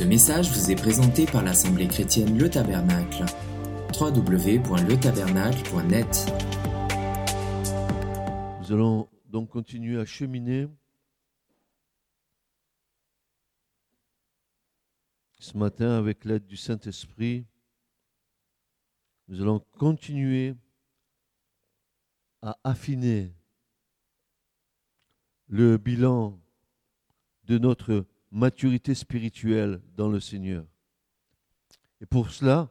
Ce message vous est présenté par l'Assemblée chrétienne Le Tabernacle. www.letabernacle.net Nous allons donc continuer à cheminer ce matin avec l'aide du Saint-Esprit. Nous allons continuer à affiner le bilan de notre maturité spirituelle dans le Seigneur. Et pour cela,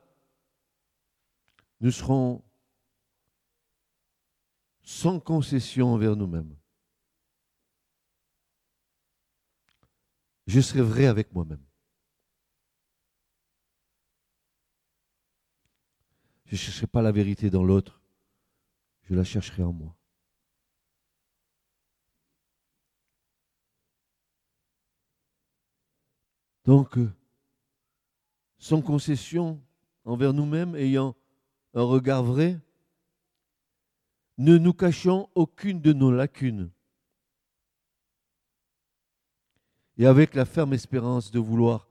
nous serons sans concession envers nous-mêmes. Je serai vrai avec moi-même. Je ne chercherai pas la vérité dans l'autre, je la chercherai en moi. Donc, euh, sans concession envers nous-mêmes, ayant un regard vrai, ne nous cachons aucune de nos lacunes. Et avec la ferme espérance de vouloir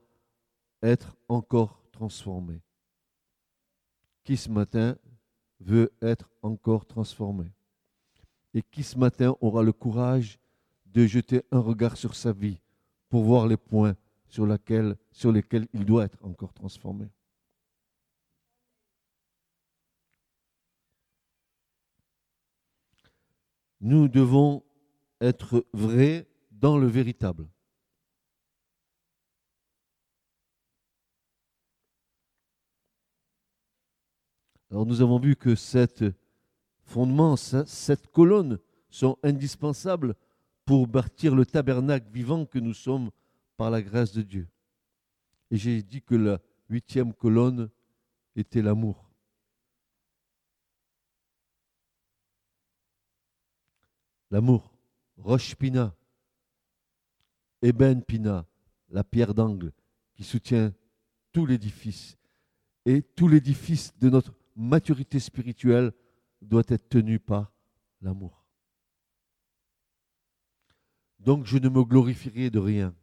être encore transformé. Qui ce matin veut être encore transformé? Et qui ce matin aura le courage de jeter un regard sur sa vie pour voir les points sur, laquelle, sur lesquels il doit être encore transformé. Nous devons être vrais dans le véritable. Alors nous avons vu que cette fondement, cette colonne sont indispensables pour bâtir le tabernacle vivant que nous sommes par la grâce de Dieu. Et j'ai dit que la huitième colonne était l'amour. L'amour, roche pina, ébène pina, la pierre d'angle qui soutient tout l'édifice. Et tout l'édifice de notre maturité spirituelle doit être tenu par l'amour. Donc je ne me glorifierai de rien.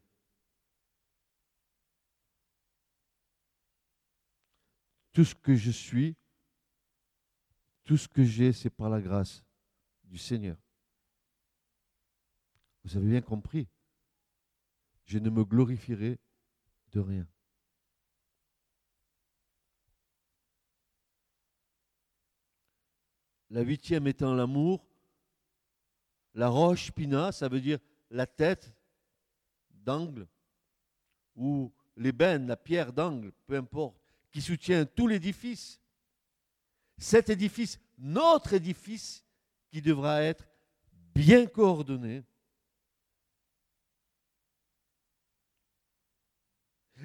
Tout ce que je suis, tout ce que j'ai, c'est par la grâce du Seigneur. Vous avez bien compris. Je ne me glorifierai de rien. La huitième étant l'amour. La roche pina, ça veut dire la tête d'angle, ou l'ébène, la pierre d'angle, peu importe qui soutient tout l'édifice. Cet édifice, notre édifice, qui devra être bien coordonné.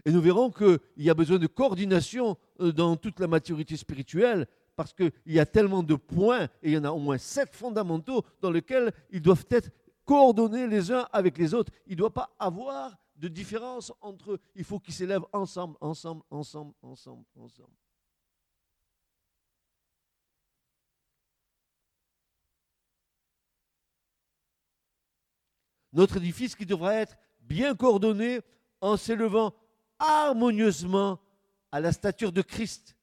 Et nous verrons qu'il y a besoin de coordination euh, dans toute la maturité spirituelle, parce qu'il y a tellement de points, et il y en a au moins sept fondamentaux, dans lesquels ils doivent être coordonnés les uns avec les autres. Il ne doit pas avoir de différence entre eux. Il faut qu'ils s'élèvent ensemble, ensemble, ensemble, ensemble, ensemble. Notre édifice qui devra être bien coordonné en s'élevant harmonieusement à la stature de Christ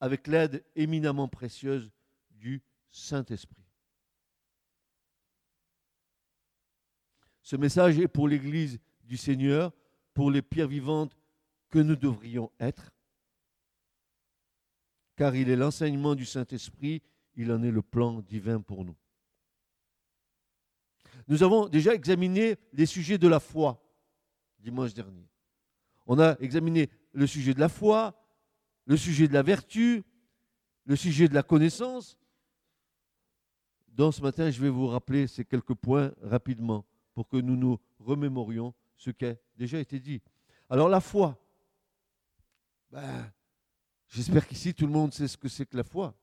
avec l'aide éminemment précieuse du Saint-Esprit. Ce message est pour l'Église du Seigneur pour les pierres vivantes que nous devrions être, car il est l'enseignement du Saint-Esprit, il en est le plan divin pour nous. Nous avons déjà examiné les sujets de la foi dimanche dernier. On a examiné le sujet de la foi, le sujet de la vertu, le sujet de la connaissance. Dans ce matin, je vais vous rappeler ces quelques points rapidement pour que nous nous remémorions ce qui a déjà été dit. Alors la foi, ben, j'espère qu'ici tout le monde sait ce que c'est que la foi.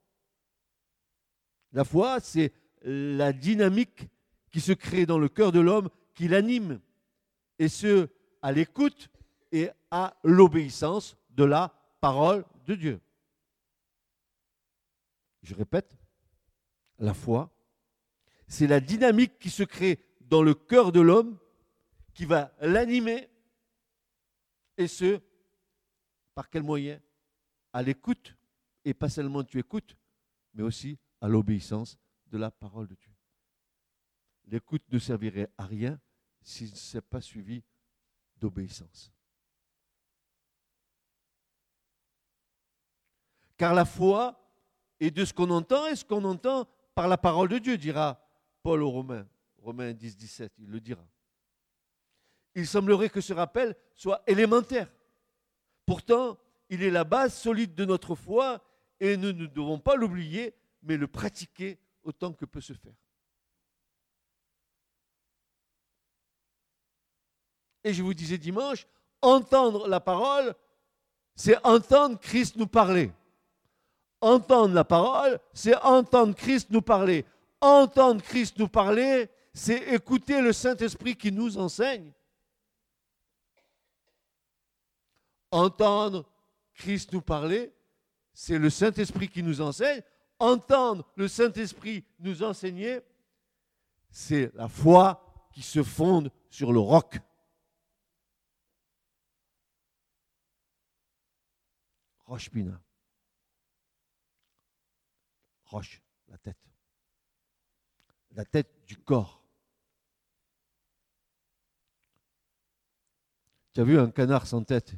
La foi, c'est la dynamique qui se crée dans le cœur de l'homme, qui l'anime, et ce, à l'écoute et à l'obéissance de la parole de Dieu. Je répète, la foi, c'est la dynamique qui se crée dans le cœur de l'homme qui va l'animer, et ce, Par quel moyen? À l'écoute, et pas seulement tu écoutes, mais aussi à l'obéissance de la parole de Dieu. L'écoute ne servirait à rien si ce n'est pas suivi d'obéissance. Car la foi est de ce qu'on entend et ce qu'on entend par la parole de Dieu, dira Paul aux Romains, Romains 10, 17, il le dira. Il semblerait que ce rappel soit élémentaire. Pourtant, il est la base solide de notre foi et nous ne devons pas l'oublier, mais le pratiquer autant que peut se faire. Et je vous disais dimanche, entendre la parole, c'est entendre Christ nous parler. Entendre la parole, c'est entendre Christ nous parler. Entendre Christ nous parler, c'est écouter le Saint-Esprit qui nous enseigne. Entendre Christ nous parler, c'est le Saint-Esprit qui nous enseigne. Entendre le Saint-Esprit nous enseigner, c'est la foi qui se fonde sur le roc. Roche Pina roche, la tête. La tête du corps. Tu as vu un canard sans tête?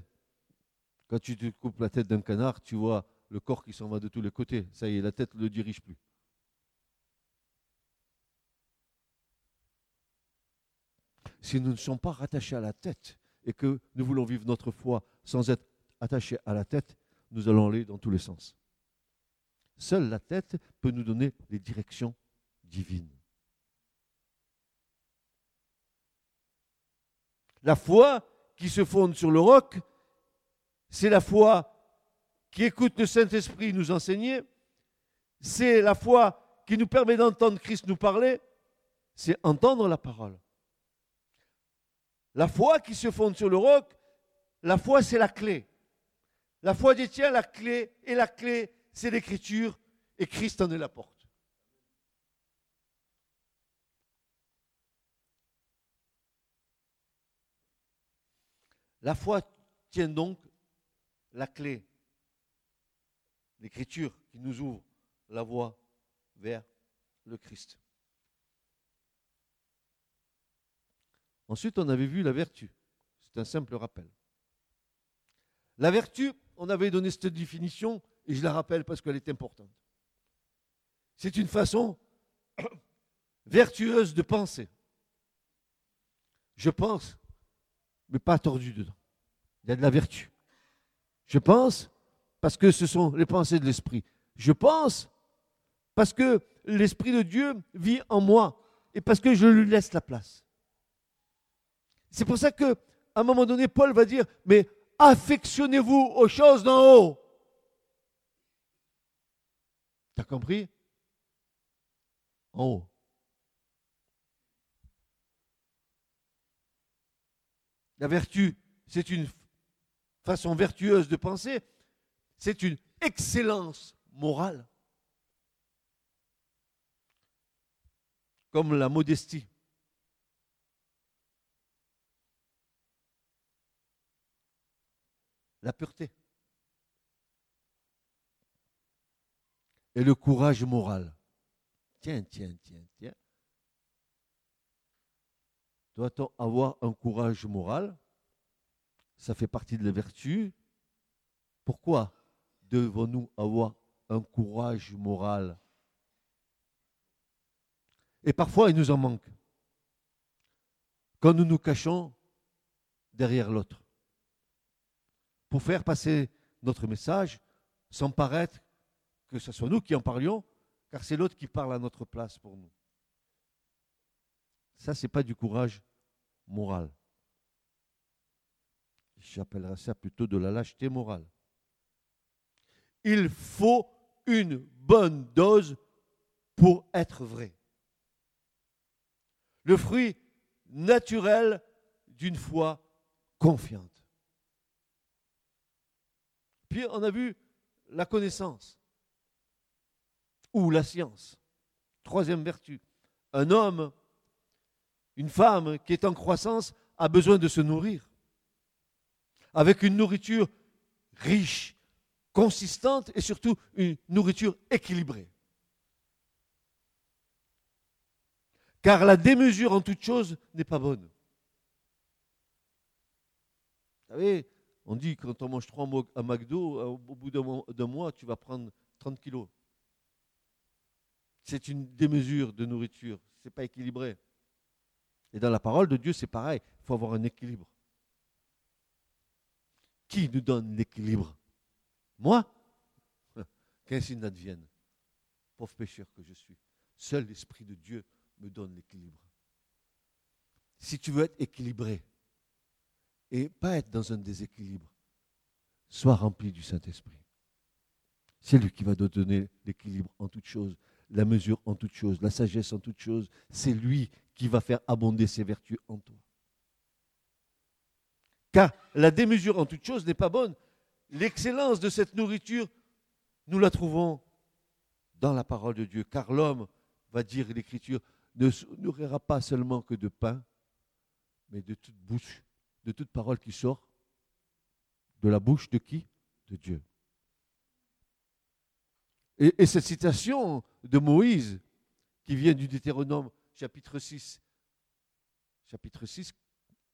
Quand tu te coupes la tête d'un canard, tu vois le corps qui s'en va de tous les côtés. Ça y est, la tête ne le dirige plus. Si nous ne sommes pas rattachés à la tête et que nous voulons vivre notre foi sans être attachés à la tête, nous allons aller dans tous les sens. Seule la tête peut nous donner les directions divines. La foi qui se fonde sur le roc, c'est la foi qui écoute le Saint-Esprit nous enseigner, c'est la foi qui nous permet d'entendre Christ nous parler, c'est entendre la parole. La foi qui se fonde sur le roc, la foi c'est la clé. La foi détient la clé et la clé c'est l'écriture et Christ en est la porte. La foi tient donc la clé, l'écriture qui nous ouvre la voie vers le Christ. Ensuite, on avait vu la vertu. C'est un simple rappel. La vertu, on avait donné cette définition et je la rappelle parce qu'elle est importante. C'est une façon vertueuse de penser. Je pense, mais pas tordu dedans. Il y a de la vertu. Je pense parce que ce sont les pensées de l'esprit. Je pense parce que l'esprit de Dieu vit en moi et parce que je lui laisse la place. C'est pour ça que à un moment donné Paul va dire mais affectionnez-vous aux choses d'en haut T'as compris? En haut. La vertu, c'est une façon vertueuse de penser, c'est une excellence morale, comme la modestie. La pureté. et le courage moral. Tiens, tiens, tiens, tiens. Doit-on avoir un courage moral? Ça fait partie de la vertu. Pourquoi devons-nous avoir un courage moral? Et parfois, il nous en manque. Quand nous nous cachons derrière l'autre. Pour faire passer notre message sans paraître que ce soit nous qui en parlions, car c'est l'autre qui parle à notre place pour nous. Ça, ce n'est pas du courage moral. J'appellerais ça plutôt de la lâcheté morale. Il faut une bonne dose pour être vrai. Le fruit naturel d'une foi confiante. Puis on a vu la connaissance ou la science. Troisième vertu. Un homme, une femme qui est en croissance a besoin de se nourrir avec une nourriture riche, consistante et surtout une nourriture équilibrée. Car la démesure en toute chose n'est pas bonne. Vous savez, on dit quand on mange trois McDo, au bout d'un mois, tu vas prendre 30 kilos. C'est une démesure de nourriture, ce n'est pas équilibré. Et dans la parole de Dieu, c'est pareil, il faut avoir un équilibre. Qui nous donne l'équilibre Moi Qu'ainsi n'advienne. Pauvre pécheur que je suis. Seul l'Esprit de Dieu me donne l'équilibre. Si tu veux être équilibré et pas être dans un déséquilibre, sois rempli du Saint-Esprit. C'est lui qui va te donner l'équilibre en toutes choses, la mesure en toutes choses, la sagesse en toutes choses. C'est lui qui va faire abonder ses vertus en toi. Car la démesure en toutes choses n'est pas bonne. L'excellence de cette nourriture, nous la trouvons dans la parole de Dieu. Car l'homme, va dire l'Écriture, ne nourrira pas seulement que de pain, mais de toute bouche, de toute parole qui sort de la bouche de qui? De Dieu. Et, et, cette citation de Moïse, qui vient du Deutéronome chapitre 6, chapitre 6,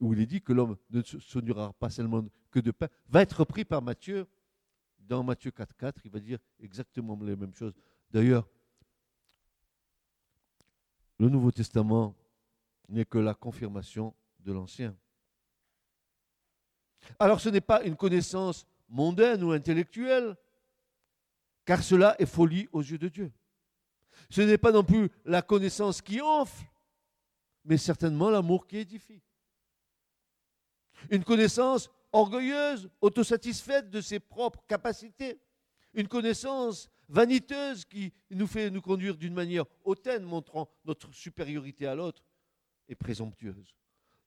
où il est dit que l'homme ne se nourrira pas seulement que de pain, va être repris par Matthieu. Dans Matthieu 4, 4, il va dire exactement les mêmes choses. D'ailleurs, le Nouveau Testament n'est que la confirmation de l'Ancien. Alors ce n'est pas une connaissance mondaine ou intellectuelle, car cela est folie aux yeux de Dieu. Ce n'est pas non plus la connaissance qui enfle, mais certainement l'amour qui édifie. Une connaissance orgueilleuse, autosatisfaite de ses propres capacités. Une connaissance vaniteuse qui nous fait nous conduire d'une manière hautaine, montrant notre supériorité à l'autre, et présomptueuse.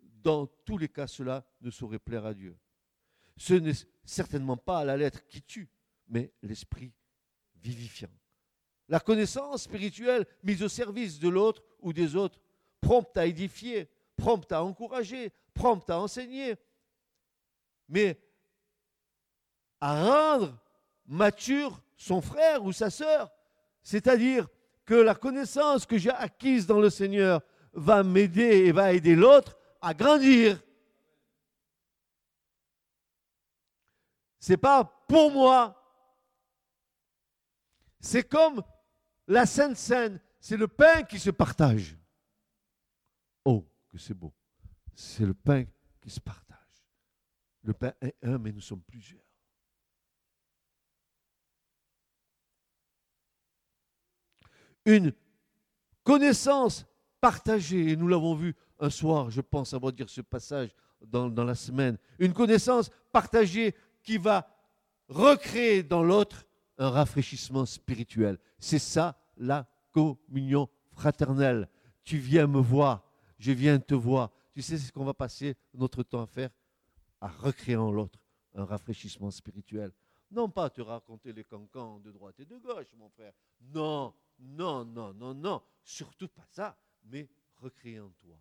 Dans tous les cas, cela ne saurait plaire à Dieu. Ce n'est certainement pas la lettre qui tue, mais l'esprit vivifiant. La connaissance spirituelle mise au service de l'autre ou des autres, prompte à édifier, prompte à encourager, prompte à enseigner, mais à rendre mature son frère ou sa sœur. C'est-à-dire que la connaissance que j'ai acquise dans le Seigneur va m'aider et va aider l'autre à grandir. C'est pas pour moi. C'est comme la Sainte Seine, c'est le pain qui se partage. Oh, que c'est beau. C'est le pain qui se partage. Le pain est un, mais nous sommes plusieurs. une connaissance partagée, et nous l'avons vu un soir, je pense avoir dire ce passage dans, dans la semaine, une connaissance partagée qui va recréer dans l'autre un rafraîchissement spirituel. C'est ça la communion fraternelle. Tu viens me voir, je viens te voir. Tu sais ce qu'on va passer notre temps à faire À recréer en l'autre un rafraîchissement spirituel. Non pas te raconter les cancans de droite et de gauche, mon frère. Non, non, non, non, non, surtout pas ça, mais recréer en toi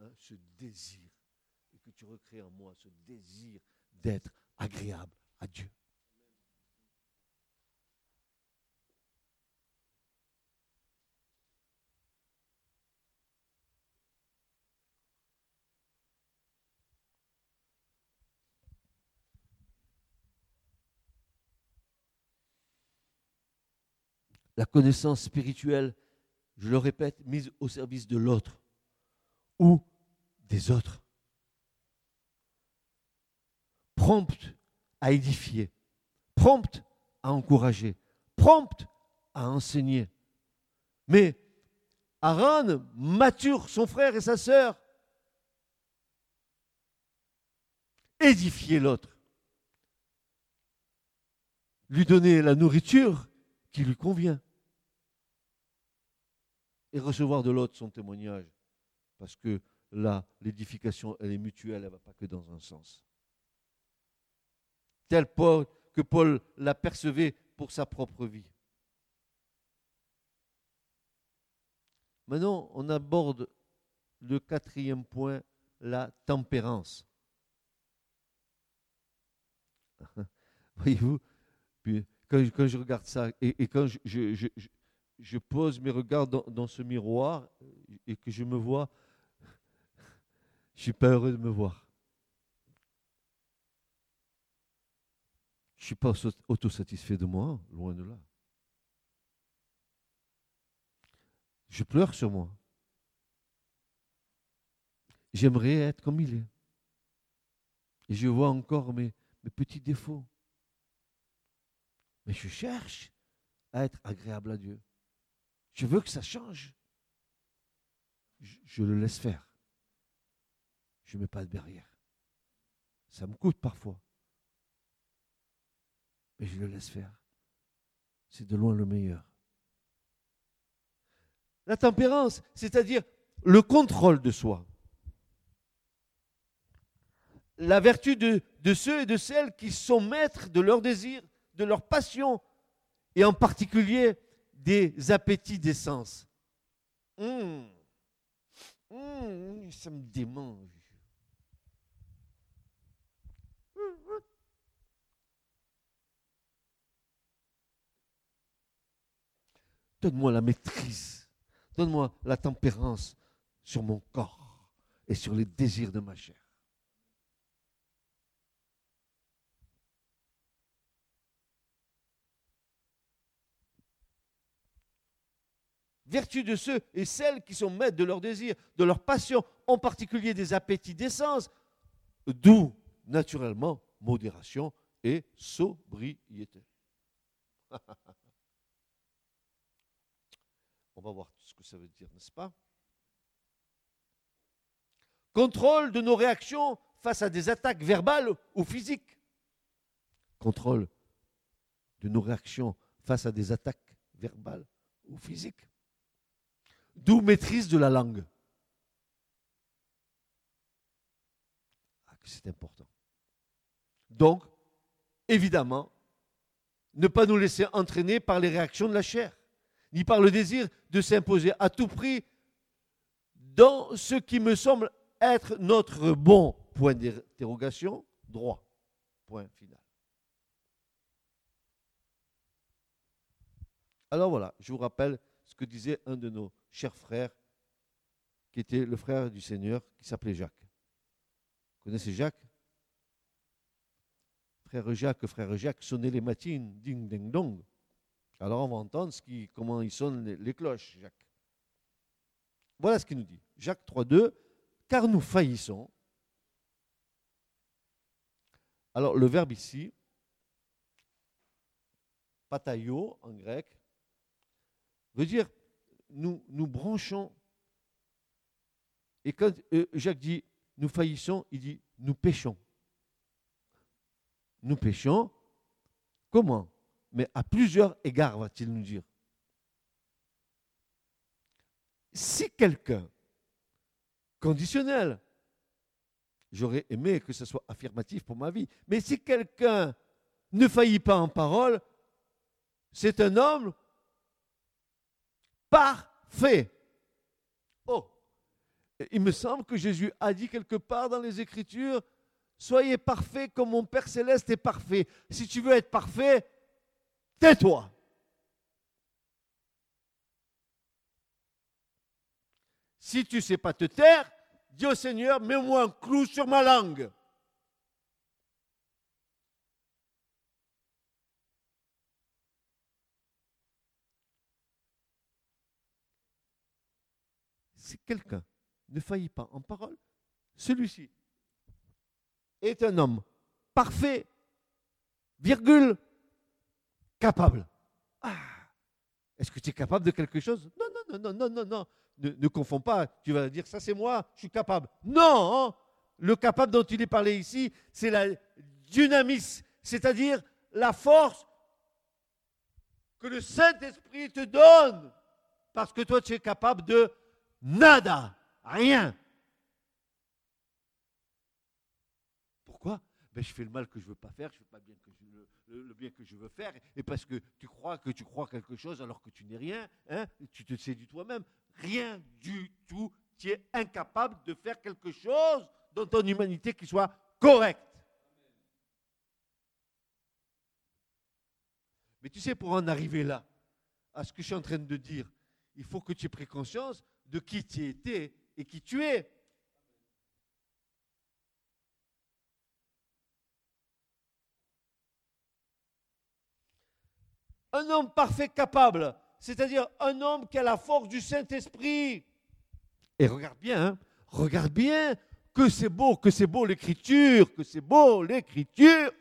hein, ce désir, et que tu recrées en moi ce désir d'être agréable à Dieu. La connaissance spirituelle, je le répète, mise au service de l'autre ou des autres. Prompte à édifier, prompte à encourager, prompte à enseigner. Mais Aaron mature son frère et sa sœur. Édifier l'autre. Lui donner la nourriture qui lui convient et recevoir de l'autre son témoignage. Parce que là, l'édification, elle est mutuelle, elle ne va pas que dans un sens. Tel que Paul l'apercevait pour sa propre vie. Maintenant, on aborde le quatrième point, la tempérance. Voyez-vous quand, je- regarde ça et, quand je- je- je- pose mes regards dans, ce miroir et que je me vois, je suis pas heureux de me voir. Je suis pas auto- autosatisfait de moi, loin de là. Je pleure sur moi. J'aimerais être comme il est. Et je vois encore mes petits défauts. Mais je cherche à être agréable à Dieu. Je veux que ça change? Je, le laisse faire. Je ne mets pas de barrière. Ça me coûte parfois. Mais je le laisse faire. C'est de loin le meilleur. La tempérance, c'est-à-dire le contrôle de soi. La vertu de ceux et de celles qui sont maîtres de leurs désirs, de leurs passions, et en particulier des appétits des sens. Hum. Hum, ça me démange. Donne-moi la maîtrise. Donne-moi la tempérance sur mon corps et sur les désirs de ma chair. Vertu de ceux et celles qui sont maîtres de leurs désirs, de leurs passions, en particulier des appétits d'essence, d'où naturellement modération et sobriété. On va voir ce que ça veut dire, n'est-ce pas? Contrôle de nos réactions face à des attaques verbales ou physiques. Contrôle de nos réactions face à des attaques verbales ou physiques. D'où maîtrise de la langue. Ah, c'est important. Donc, évidemment, ne pas nous laisser entraîner par les réactions de la chair, ni par le désir de s'imposer à tout prix dans ce qui me semble être notre bon point d'interrogation, droit. Point final. Alors voilà, je vous rappelle ce que disait un de nos chers frères, qui était le frère du Seigneur, qui s'appelait Jacques. Vous connaissez Jacques? Frère Jacques, frère Jacques, sonnez les matines, ding, ding, dong. Alors on va entendre ce qui, comment ils sonnent les, les cloches, Jacques. Voilà ce qu'il nous dit. Jacques 3.2, car nous faillissons. Alors le verbe ici, pataio en grec, veut dire nous, nous branchons. Et quand euh, Jacques dit nous faillissons, il dit nous péchons. Nous péchons. Comment? Mais à plusieurs égards, va-t-il nous dire. Si quelqu'un, conditionnel, j'aurais aimé que ce soit affirmatif pour ma vie, mais si quelqu'un ne faillit pas en parole, c'est un homme parfait. Oh, il me semble que Jésus a dit quelque part dans les Écritures, soyez parfaits comme mon Père céleste est parfait. Si tu veux être parfait, tais-toi. Si tu ne sais pas te taire, dis au Seigneur, mets-moi un clou sur ma langue. Si quelqu'un ne faillit pas en parole, celui-ci est un homme parfait, virgule, capable. Ah, est-ce que tu es capable de quelque chose? Non, non, non, non, non, non, non. Ne, confonds pas. Tu vas dire, ça c'est moi, je suis capable. Non, le capable dont il est parlé ici, c'est la dynamis, c'est-à-dire la force que le Saint-Esprit te donne. Parce que toi, tu es capable de Nada, rien. Pourquoi? Ben, Je fais le mal que je ne veux pas faire, je fais pas bien le, bien que je veux faire, et parce que tu crois que tu crois quelque chose alors que tu n'es rien, hein, tu te sais du toi-même, rien du tout, tu es incapable de faire quelque chose dans ton humanité qui soit correcte. Mais tu sais, pour en arriver là, à ce que je suis en train de dire, il faut que tu aies pris conscience de qui tu étais et qui tu es. Un homme parfait capable, c'est-à-dire un homme qui a la force du Saint-Esprit. Et regarde bien, hein, regarde bien que c'est beau, que c'est beau l'écriture, que c'est beau l'écriture.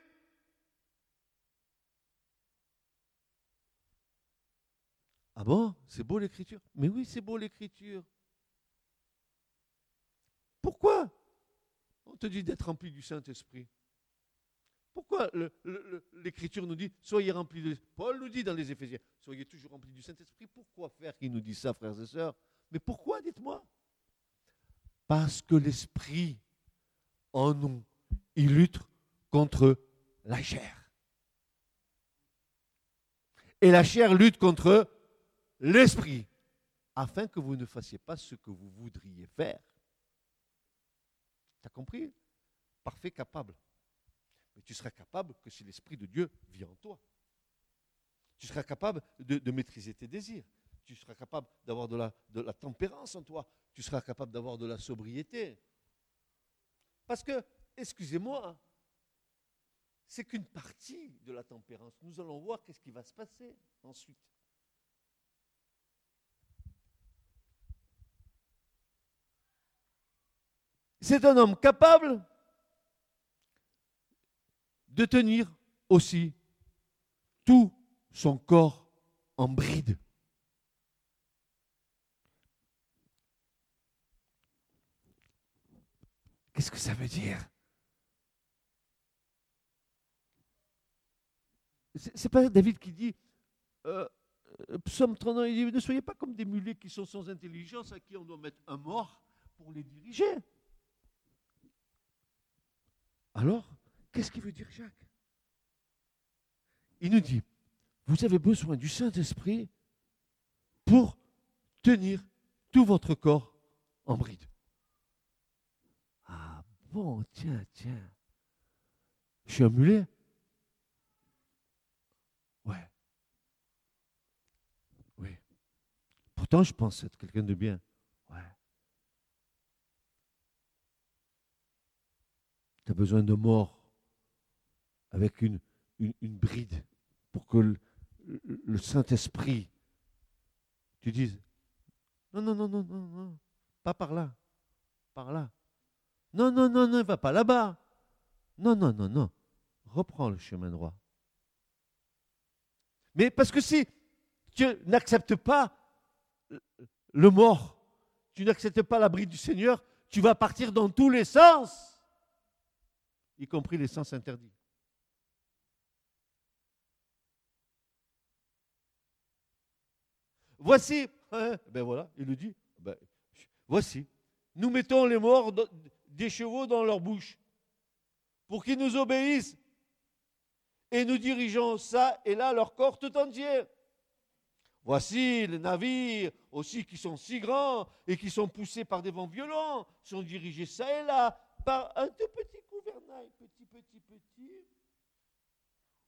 Ah bon? C'est beau l'écriture Mais oui, c'est beau l'écriture. Pourquoi? On te dit d'être rempli du Saint-Esprit Pourquoi l'écriture nous dit soyez remplis de Paul nous dit dans les Éphésiens soyez toujours remplis du Saint-Esprit. Pourquoi faire qu'il nous dit ça, frères et sœurs? Mais pourquoi, dites-moi? Parce que l'Esprit en nous, il lutte contre la chair. Et la chair lutte contre l'esprit, afin que vous ne fassiez pas ce que vous voudriez faire. Tu as compris? Parfait, capable. Mais tu seras capable que si l'Esprit de Dieu vit en toi. Tu seras capable de, maîtriser tes désirs. Tu seras capable d'avoir de la, de la tempérance en toi. Tu seras capable d'avoir de la sobriété. Parce que, excusez-moi, c'est qu'une partie de la tempérance. Nous allons voir qu'est-ce qui va se passer ensuite. C'est un homme capable de tenir aussi tout son corps en bride. Qu'est-ce que ça veut dire? C'est pas David qui dit, euh, euh psaume 39, il dit, ne soyez pas comme des mulets qui sont sans intelligence, à qui on doit mettre un mort pour les diriger. Alors, qu'est-ce qu'il veut dire Jacques? Il nous dit, vous avez besoin du Saint-Esprit pour tenir tout votre corps en bride. Ah bon, tiens, tiens. Je suis un mulet Ouais. Oui. Pourtant, je pense être quelqu'un de bien. Tu as besoin de mort avec une, bride pour que le, Saint-Esprit, tu dises, non, non, non, non, non, pas par là, par là. Non, non, non, non, va pas là-bas. Non, non, non, non. Reprends le chemin droit. Mais parce que si tu n'acceptes pas le mort, tu n'acceptes pas la bride du Seigneur, tu vas partir dans tous les sens y compris les sens interdits. Voici, hein, ben voilà, il le dit, ben, voici, nous mettons les morts des chevaux dans leur bouche pour qu'ils nous obéissent et nous dirigeons ça et là leur corps tout entier. Voici les navires aussi qui sont si grands et qui sont poussés par des vents violents, sont dirigés ça et là par un tout petit petit, petit, petit,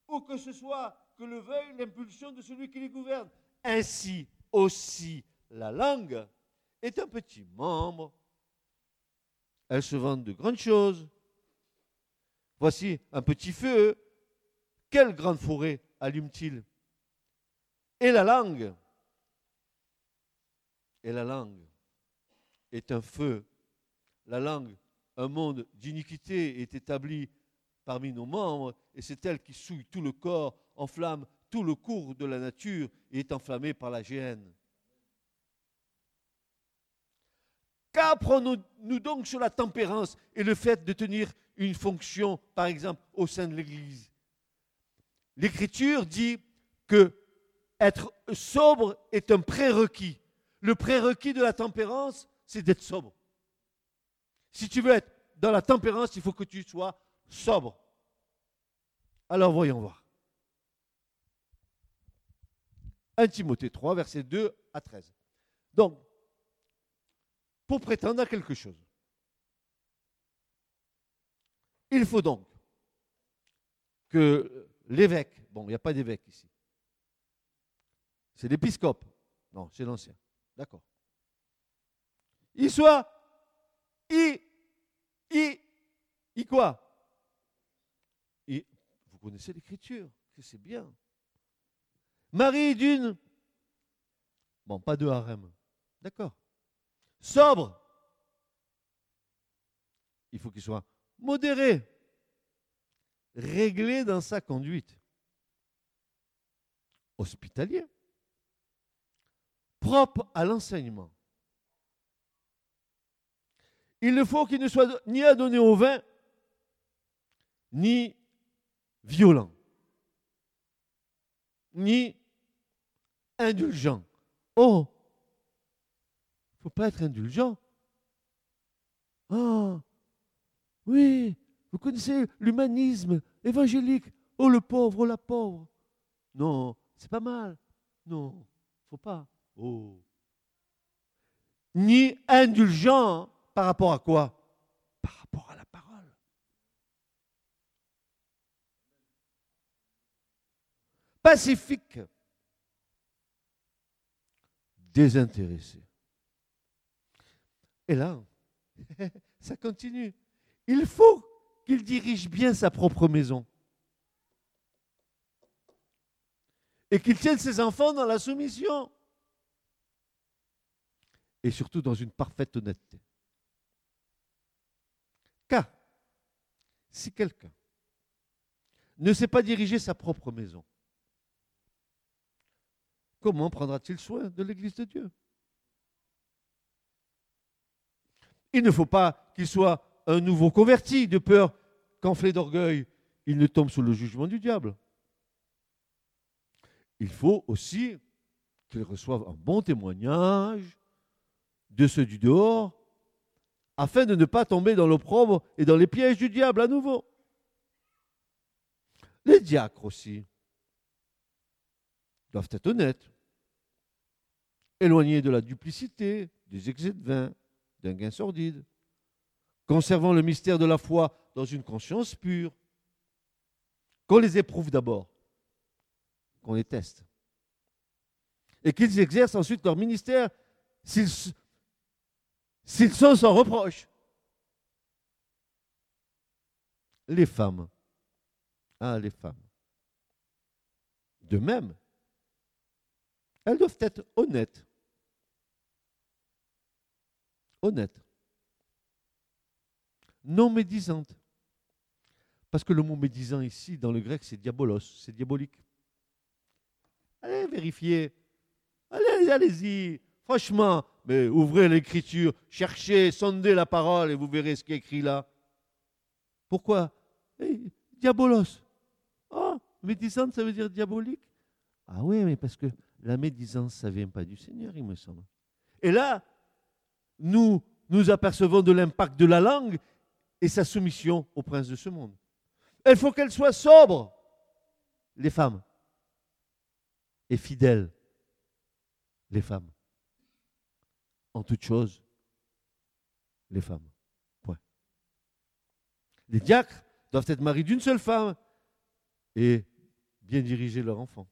ou que ce soit que le veuille l'impulsion de celui qui les gouverne. Ainsi aussi la langue est un petit membre. Elle se vend de grandes choses. Voici un petit feu. Quelle grande forêt allume-t-il? Et la langue, et la langue est un feu. La langue un monde d'iniquité est établi parmi nos membres, et c'est elle qui souille tout le corps, enflamme tout le cours de la nature et est enflammée par la géhenne. Qu'apprenons-nous donc sur la tempérance et le fait de tenir une fonction, par exemple, au sein de l'Église? L'Écriture dit que être sobre est un prérequis. Le prérequis de la tempérance, c'est d'être sobre. Si tu veux être dans la tempérance, il faut que tu sois sobre. Alors voyons voir. 1 Timothée 3, versets 2 à 13. Donc, pour prétendre à quelque chose, il faut donc que l'évêque, bon, il n'y a pas d'évêque ici, C'est l'épiscope. Non, c'est l'ancien. D'accord. Il soit, il, il, il quoi? Vous connaissez l'écriture, c'est bien. Marie d'une, bon, pas de harem, d'accord. Sobre, il faut qu'il soit modéré, réglé dans sa conduite, hospitalier, propre à l'enseignement. Il ne faut qu'il ne soit ni adonné au vin, ni violent, ni indulgent. Oh, il ne faut pas être indulgent. Ah, oui, vous connaissez l'humanisme évangélique. Oh, le pauvre, oh, la pauvre. Non, c'est pas mal. Non, faut pas. Oh. Ni indulgent par rapport à quoi? Par rapport à la parole. Pacifique. Désintéressé. Et là, ça continue. Il faut qu'il dirige bien sa propre maison. Et qu'il tienne ses enfants dans la soumission. Et surtout dans une parfaite honnêteté. Car si quelqu'un ne sait pas diriger sa propre maison, comment prendra-t-il soin de l'Église de Dieu? Il ne faut pas qu'il soit un nouveau converti, de peur qu'enflé d'orgueil, il ne tombe sous le jugement du diable. Il faut aussi qu'il reçoive un bon témoignage de ceux du dehors, afin de ne pas tomber dans l'opprobre et dans les pièges du diable à nouveau. Les diacres aussi doivent être honnêtes, éloignés de la duplicité, des excès de vin, d'un gain sordide conservant le mystère de la foi dans une conscience pure, qu'on les éprouve d'abord, qu'on les teste, et qu'ils exercent ensuite leur ministère s'ils, s'ils sont sans reproche. Les femmes, ah les femmes, de même, elles doivent être honnêtes. Honnêtes non médisante. Parce que le mot médisant ici, dans le grec, c'est diabolos, c'est diabolique. Allez vérifier. Allez, allez-y. Franchement, mais ouvrez l'écriture, cherchez, sondez la parole et vous verrez ce qui est écrit là. Pourquoi? Eh, Diabolos. Ah, médisante, ça veut dire diabolique? Ah oui, mais parce que la médisance, ça ne vient pas du Seigneur, il me semble. Et là, nous nous apercevons de l'impact de la langue et sa soumission au prince de ce monde. Il faut qu'elle soit sobre, les femmes, et fidèles, les femmes. En toute chose, les femmes. Point. Les diacres doivent être mariés d'une seule femme et bien diriger leurs enfants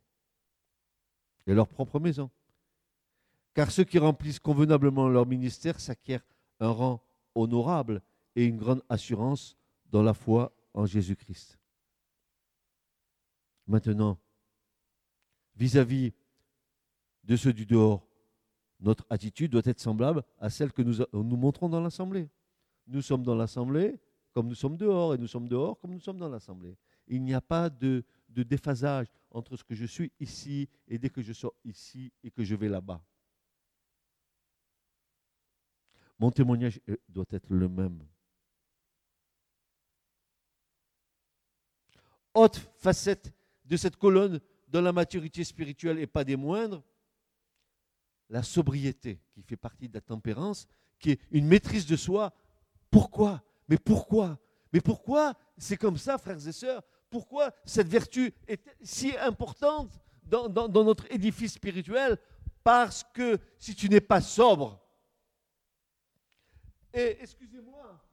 et leur propre maison. Car ceux qui remplissent convenablement leur ministère s'acquièrent un rang honorable et une grande assurance dans la foi en Jésus-Christ. Maintenant, vis-à-vis de ceux du dehors, notre attitude doit être semblable à celle que nous, nous montrons dans l'Assemblée. Nous sommes dans l'Assemblée comme nous sommes dehors, et nous sommes dehors comme nous sommes dans l'Assemblée. Il n'y a pas de, de déphasage entre ce que je suis ici et dès que je sors ici et que je vais là-bas. Mon témoignage doit être le même. Haute facette de cette colonne dans la maturité spirituelle et pas des moindres, la sobriété qui fait partie de la tempérance, qui est une maîtrise de soi. Pourquoi? Mais pourquoi? Mais pourquoi c'est comme ça, frères et sœurs? Pourquoi cette vertu est si importante dans, notre édifice spirituel? Parce que si tu n'es pas sobre, et excusez-moi,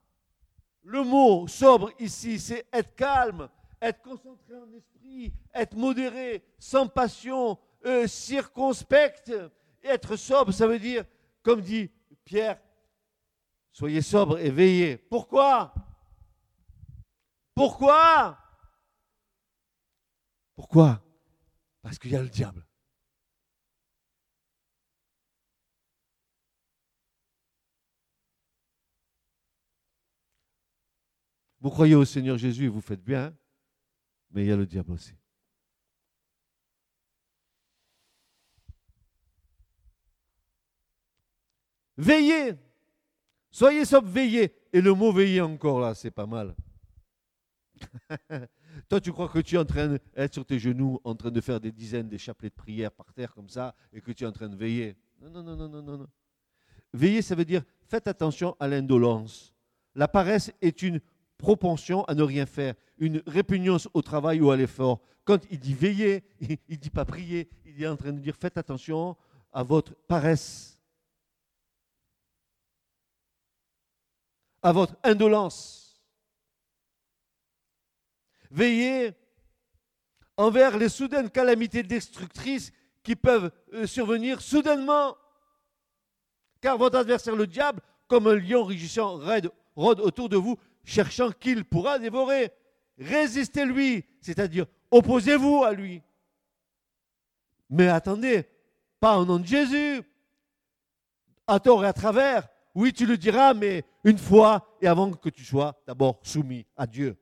le mot sobre ici, c'est être calme, être concentré en esprit, être modéré, sans passion, euh, circonspect. Être sobre, ça veut dire, comme dit Pierre, soyez sobre et veillez. Pourquoi? Pourquoi? Pourquoi? Parce qu'il y a le diable. Vous croyez au Seigneur Jésus et vous faites bien, mais il y a le diable aussi. Veillez. Soyez veillez. Et le mot veillez encore là, c'est pas mal. Toi, tu crois que tu es en train d'être sur tes genoux, en train de faire des dizaines de chapelets de prière par terre comme ça, et que tu es en train de veiller? Non, non, non, non, non, non. Veiller, ça veut dire faites attention à l'indolence. La paresse est une propension à ne rien faire, une répugnance au travail ou à l'effort. Quand il dit veiller, il ne dit pas prier, il est en train de dire faites attention à votre paresse, à votre indolence. Veillez envers les soudaines calamités destructrices qui peuvent euh, survenir soudainement. Car votre adversaire, le diable, comme un lion rugissant, rôde autour de vous, cherchant qu'il pourra dévorer. Résistez-lui, c'est-à-dire opposez-vous à lui. Mais attendez, pas au nom de Jésus, à tort et à travers. Oui, tu le diras, mais une fois et avant que tu sois d'abord soumis à Dieu.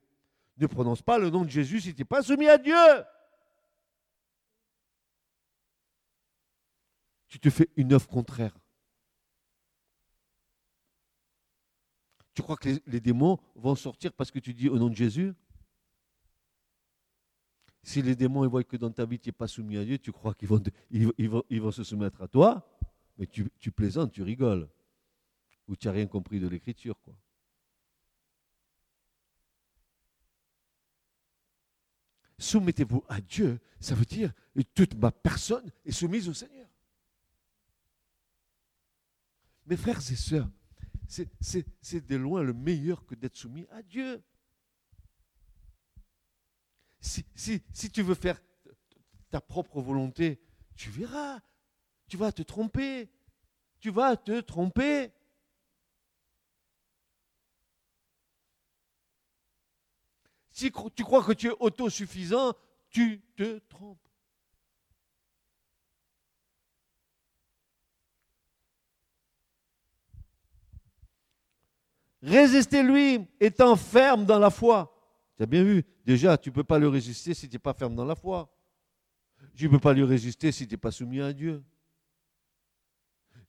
Ne prononce pas le nom de Jésus si tu n'es pas soumis à Dieu. Tu te fais une œuvre contraire. Tu crois que les, démons vont sortir parce que tu dis au nom de Jésus? Si les démons voient que dans ta vie tu n'es pas soumis à Dieu, tu crois qu'ils vont, se soumettre à toi? Mais tu plaisantes, tu rigoles. Ou tu n'as rien compris de l'écriture. quoi. Soumettez-vous à Dieu, ça veut dire toute ma personne est soumise au Seigneur. Mes frères et sœurs, c'est de loin le meilleur que d'être soumis à Dieu. Si, si, tu veux faire ta propre volonté, tu verras, tu vas te tromper, tu vas te tromper. Si tu crois que tu es autosuffisant, tu te trompes. Résistez-lui, étant ferme dans la foi. Tu as bien vu, déjà, tu ne peux pas le résister si tu n'es pas ferme dans la foi. Tu ne peux pas lui résister si tu n'es pas soumis à Dieu.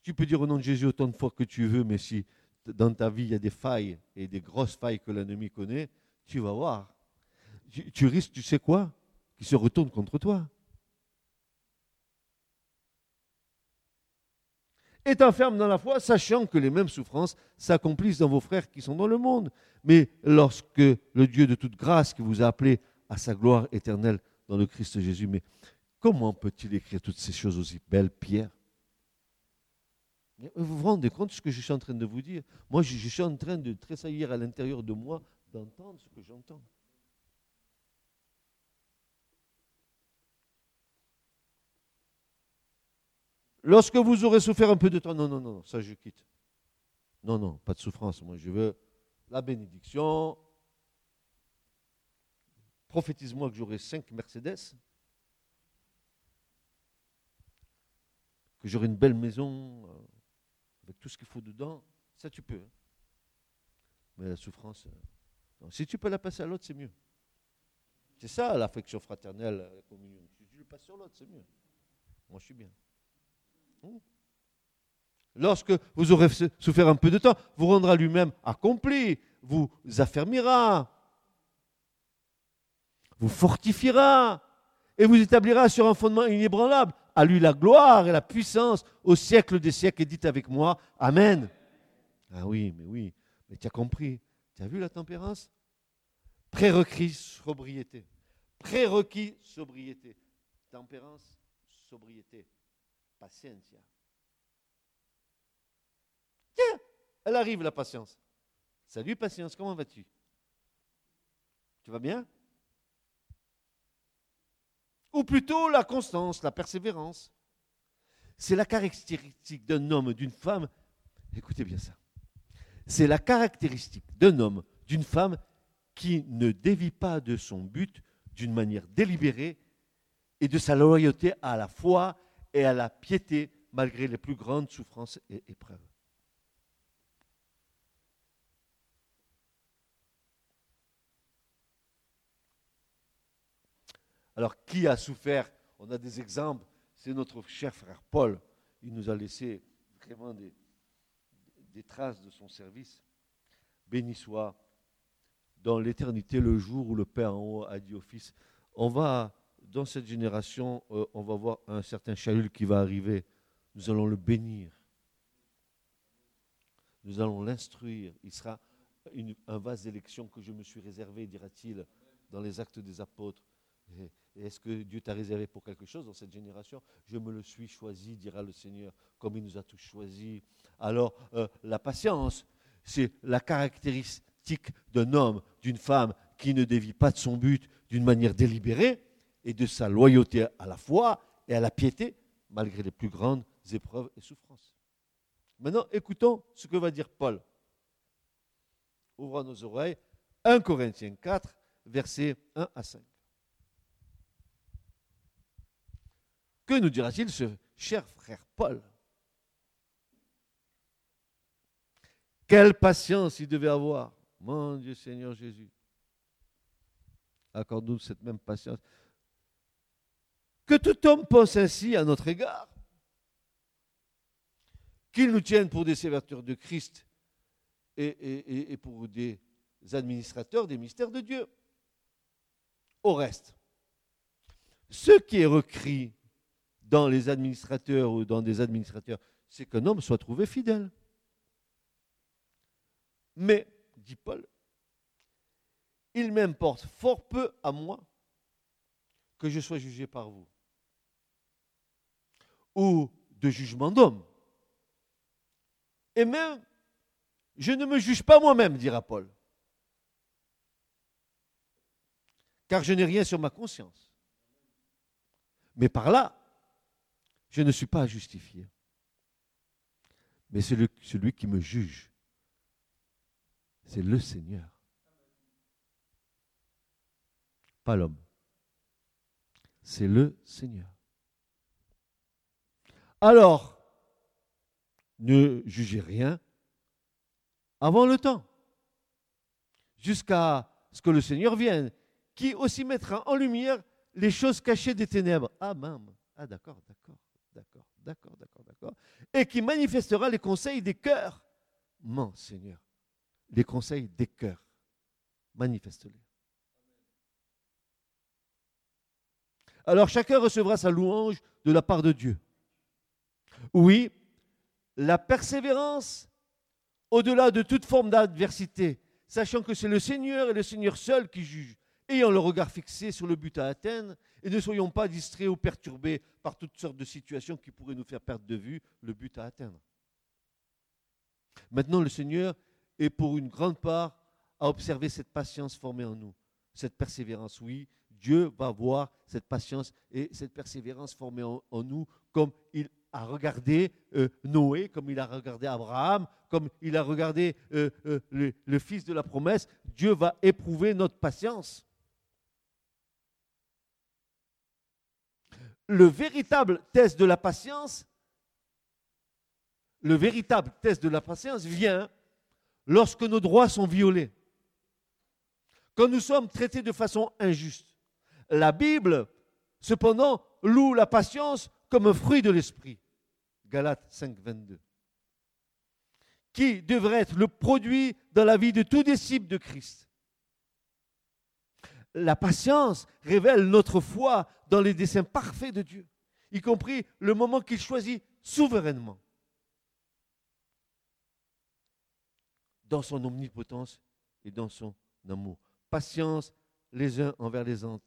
Tu peux dire au nom de Jésus autant de fois que tu veux, mais si dans ta vie il y a des failles et des grosses failles que l'ennemi connaît, tu vas voir. Tu, risques, tu sais quoi? Qu'il se retourne contre toi. étant ferme dans la foi, sachant que les mêmes souffrances s'accomplissent dans vos frères qui sont dans le monde. Mais lorsque le Dieu de toute grâce qui vous a appelé à sa gloire éternelle dans le Christ Jésus, mais comment peut-il écrire toutes ces choses aussi belles, Pierre? Vous vous rendez compte de ce que je suis en train de vous dire? Moi, je, suis en train de tressaillir à l'intérieur de moi d'entendre ce que j'entends. Lorsque vous aurez souffert un peu de temps, non, non, non, ça je quitte. Non, non, pas de souffrance. Moi, je veux la bénédiction. Prophétise-moi que j'aurai cinq Mercedes. Que j'aurai une belle maison euh, avec tout ce qu'il faut dedans. Ça, tu peux. Hein. Mais la souffrance, euh, si tu peux la passer à l'autre, c'est mieux. C'est ça l'affection fraternelle, la communion. Si tu le passes sur l'autre, c'est mieux. Moi, je suis bien. Lorsque vous aurez souffert un peu de temps, vous rendra lui-même accompli, vous affermira, vous fortifiera et vous établira sur un fondement inébranlable. À lui la gloire et la puissance au siècle des siècles. Et dites avec moi, Amen. Ah oui, mais oui, mais tu as compris. Tu as vu la tempérance? Prérequis, sobriété. Prérequis, sobriété. Tempérance, sobriété. Tiens, elle arrive la patience. Salut patience, comment vas-tu? Tu vas bien? Ou plutôt la constance, la persévérance. C'est la caractéristique d'un homme, d'une femme. Écoutez bien ça. C'est la caractéristique d'un homme, d'une femme qui ne dévie pas de son but d'une manière délibérée et de sa loyauté à la foi et à la piété malgré les plus grandes souffrances et épreuves. Alors, qui a souffert? On a des exemples. C'est notre cher frère Paul. Il nous a laissé vraiment des, des traces de son service. Béni soit dans l'éternité le jour où le Père en haut a dit au Fils, on va, dans cette génération, euh, on va voir un certain Shaul qui va arriver. Nous allons le bénir. Nous allons l'instruire. Il sera un vase d'élection que je me suis réservé, dira-t-il, dans les actes des apôtres. Est-ce que Dieu t'a réservé pour quelque chose dans cette génération? Je me le suis choisi, dira le Seigneur, comme il nous a tous choisis. Alors, euh, la patience, c'est la caractéristique d'un homme, d'une femme qui ne dévie pas de son but d'une manière délibérée et de sa loyauté à la foi et à la piété, malgré les plus grandes épreuves et souffrances. Maintenant, écoutons ce que va dire Paul. Ouvrons nos oreilles. 1 Corinthiens 4, versets 1 à 5. Que nous dira-t-il ce cher frère Paul? Quelle patience il devait avoir. Mon Dieu Seigneur Jésus. Accorde-nous cette même patience. Que tout homme pense ainsi à notre égard. Qu'il nous tienne pour des serviteurs de Christ et, et pour des administrateurs des mystères de Dieu. Au reste, ce qui est requis dans les administrateurs ou dans des administrateurs, c'est qu'un homme soit trouvé fidèle. Mais, dit Paul, il m'importe fort peu à moi que je sois jugé par vous, ou de jugement d'homme. Et même, je ne me juge pas moi-même, dira Paul, car je n'ai rien sur ma conscience. Mais par là, je ne suis pas justifié. Mais c'est celui qui me juge. C'est le Seigneur. Pas l'homme. C'est le Seigneur. Alors, ne jugez rien avant le temps, jusqu'à ce que le Seigneur vienne, qui aussi mettra en lumière les choses cachées des ténèbres. Ah, même. Ah, d'accord, d'accord. D'accord, d'accord, d'accord. Et qui manifestera les conseils des cœurs. Mon Seigneur, les conseils des cœurs. Manifeste-les. Alors chacun recevra sa louange de la part de Dieu. Oui, la persévérance au-delà de toute forme d'adversité, sachant que c'est le Seigneur et le Seigneur seul qui juge, ayant le regard fixé sur le but à atteindre, et ne soyons pas distraits ou perturbés par toutes sortes de situations qui pourraient nous faire perdre de vue le but à atteindre. Maintenant, le Seigneur est pour une grande part à observer cette patience formée en nous, cette persévérance. Oui, Dieu va voir cette patience et cette persévérance formée en, nous comme il a regardé euh, Noé, comme il a regardé Abraham, comme il a regardé euh, euh, le fils de la promesse. Dieu va éprouver notre patience. le véritable test de la patience, le véritable test de la patience vient lorsque nos droits sont violés, quand nous sommes traités de façon injuste. La Bible, cependant, loue la patience comme un fruit de l'esprit. Galates 5, 22. Qui devrait être le produit dans la vie de tout disciple de Christ? La patience révèle notre foi dans les desseins parfaits de Dieu, y compris le moment qu'il choisit souverainement. Dans son omnipotence et dans son amour. Patience les uns envers les autres.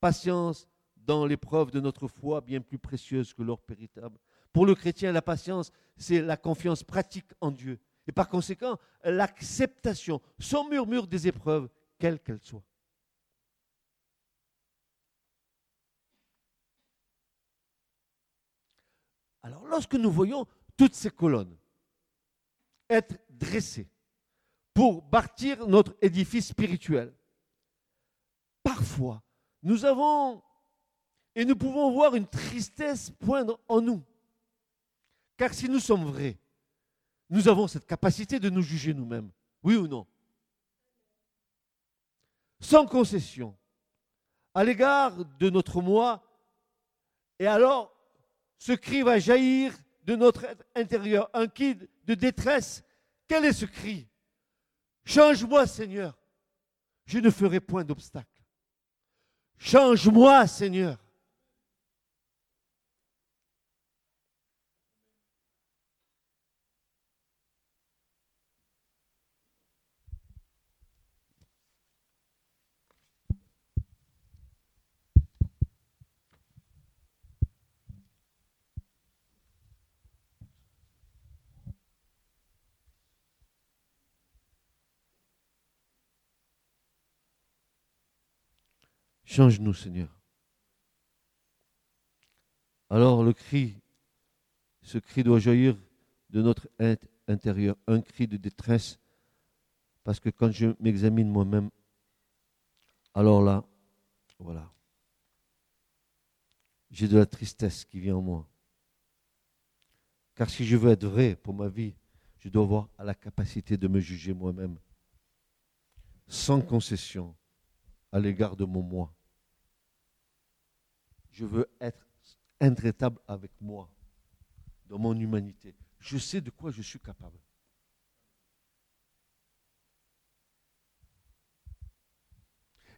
Patience dans l'épreuve de notre foi, bien plus précieuse que l'or péritable. Pour le chrétien, la patience, c'est la confiance pratique en Dieu. Et par conséquent, l'acceptation, sans murmure des épreuves, quelles qu'elles soient. Alors lorsque nous voyons toutes ces colonnes être dressées pour bâtir notre édifice spirituel, parfois nous avons et nous pouvons voir une tristesse poindre en nous. Car si nous sommes vrais, nous avons cette capacité de nous juger nous-mêmes. Oui ou non? Sans concession, à l'égard de notre moi, et alors ce cri va jaillir de notre intérieur, un cri de détresse. Quel est ce cri? Change-moi, Seigneur. Je ne ferai point d'obstacle. Change-moi, Seigneur. Change-nous, Seigneur. Alors le cri, ce cri doit jaillir de notre intérieur, un cri de détresse, parce que quand je m'examine moi-même, alors là, voilà, j'ai de la tristesse qui vient en moi. Car si je veux être vrai pour ma vie, je dois avoir la capacité de me juger moi-même, sans concession à l'égard de mon moi. Je veux être intraitable avec moi, dans mon humanité. Je sais de quoi je suis capable.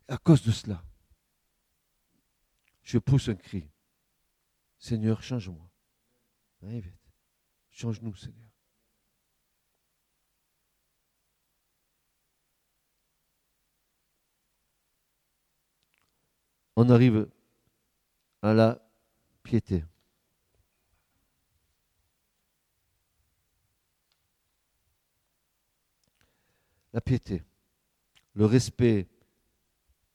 À cause de cela, je pousse un cri. Seigneur, change-moi. Change-nous, Seigneur. On arrive à la piété. La piété, le respect,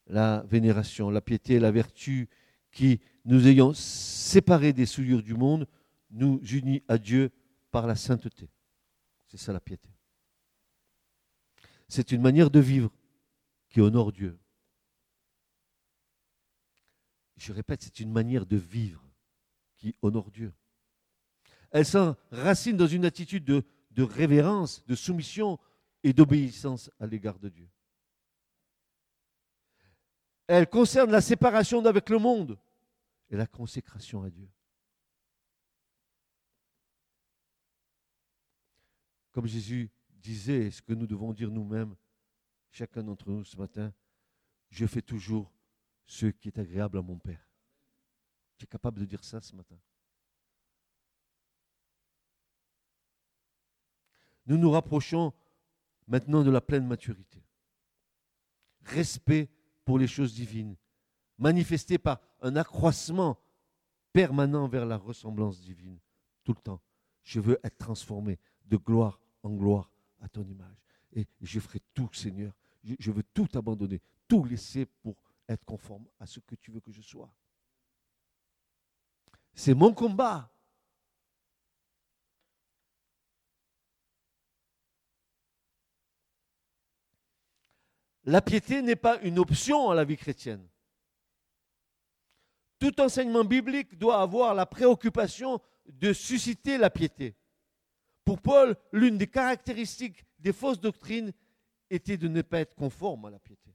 la vénération, la piété, la vertu qui, nous ayant séparés des souillures du monde, nous unit à Dieu par la sainteté. C'est ça la piété. C'est une manière de vivre qui honore Dieu. Je répète, c'est une manière de vivre qui honore Dieu. Elle s'enracine dans une attitude de, révérence, de soumission et d'obéissance à l'égard de Dieu. Elle concerne la séparation d'avec le monde et la consécration à Dieu. Comme Jésus disait, ce que nous devons dire nous-mêmes, chacun d'entre nous ce matin, je fais toujours ce qui est agréable à mon Père. Tu es capable de dire ça ce matin Nous nous rapprochons maintenant de la pleine maturité. Respect pour les choses divines, manifesté par un accroissement permanent vers la ressemblance divine, tout le temps. Je veux être transformé de gloire en gloire à ton image. Et je ferai tout, Seigneur. Je veux tout abandonner, tout laisser pour être conforme à ce que tu veux que je sois. C'est mon combat. La piété n'est pas une option à la vie chrétienne. Tout enseignement biblique doit avoir la préoccupation de susciter la piété. Pour Paul, l'une des caractéristiques des fausses doctrines était de ne pas être conforme à la piété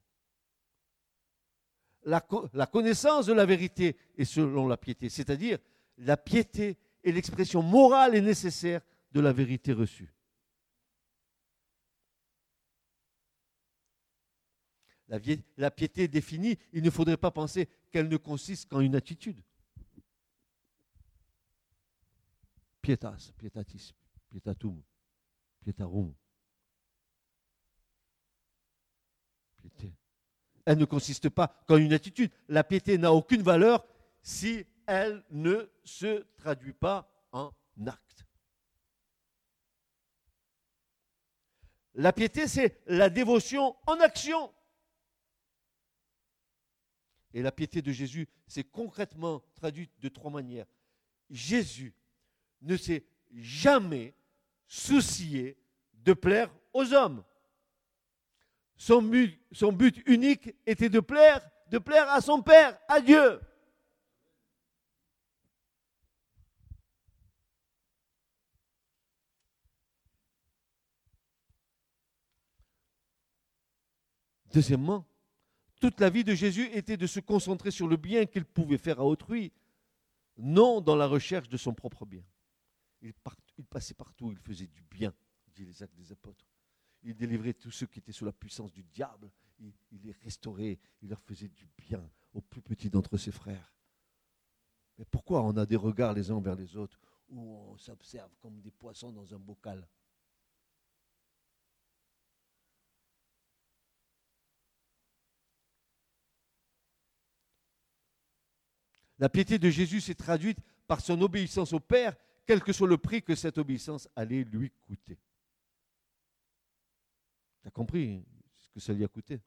la, connaissance de la vérité est selon la piété, c'est-à-dire la piété est l'expression morale et nécessaire de la vérité reçue. La, piété définie, il ne faudrait pas penser qu'elle ne consiste qu'en une attitude. Pietas, pietatis, pietatum, pietarum. Piété elle ne consiste pas qu'en une attitude. La piété n'a aucune valeur si elle ne se traduit pas en acte. La piété, c'est la dévotion en action. Et la piété de Jésus, c'est concrètement traduite de trois manières. Jésus ne s'est jamais soucié de plaire aux hommes. Son but, unique était de plaire, de plaire à son Père, à Dieu. Deuxièmement, toute la vie de Jésus était de se concentrer sur le bien qu'il pouvait faire à autrui, non dans la recherche de son propre bien. Il, passait partout, il faisait du bien, dit les actes des apôtres. Il délivrait tous ceux qui étaient sous la puissance du diable. Il, les restaurait, il leur faisait du bien aux plus petits d'entre ses frères. Mais pourquoi on a des regards les uns vers les autres où on s'observe comme des poissons dans un bocal? La piété de Jésus s'est traduite par son obéissance au Père, quel que soit le prix que cette obéissance allait lui coûter. Tu as compris ce que ça lui a coûté?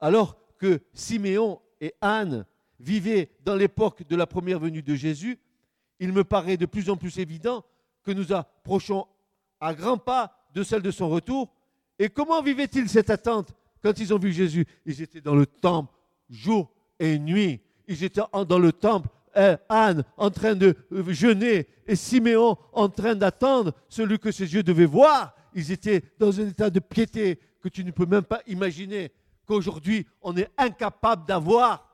Alors que Siméon et Anne vivaient dans l'époque de la première venue de Jésus, il me paraît de plus en plus évident que nous approchons à grands pas de celle de son retour. Et comment vivait-il cette attente quand ils ont vu Jésus, ils étaient dans le temple jour et nuit. Ils étaient dans le temple, hein, Anne en train de euh, jeûner et Siméon en train d'attendre celui que ses yeux devaient voir. Ils étaient dans un état de piété que tu ne peux même pas imaginer qu'aujourd'hui on est incapable d'avoir.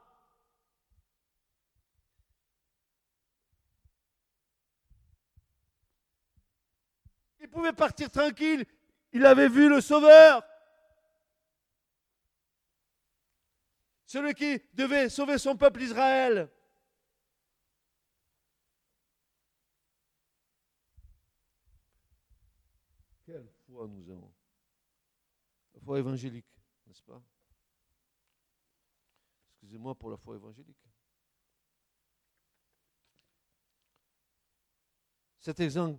Il pouvait partir tranquille. Il avait vu le Sauveur. celui qui devait sauver son peuple Israël. Quelle foi nous avons La évangélique, n'est-ce pas? Excusez-moi pour la foi évangélique. Cet exemple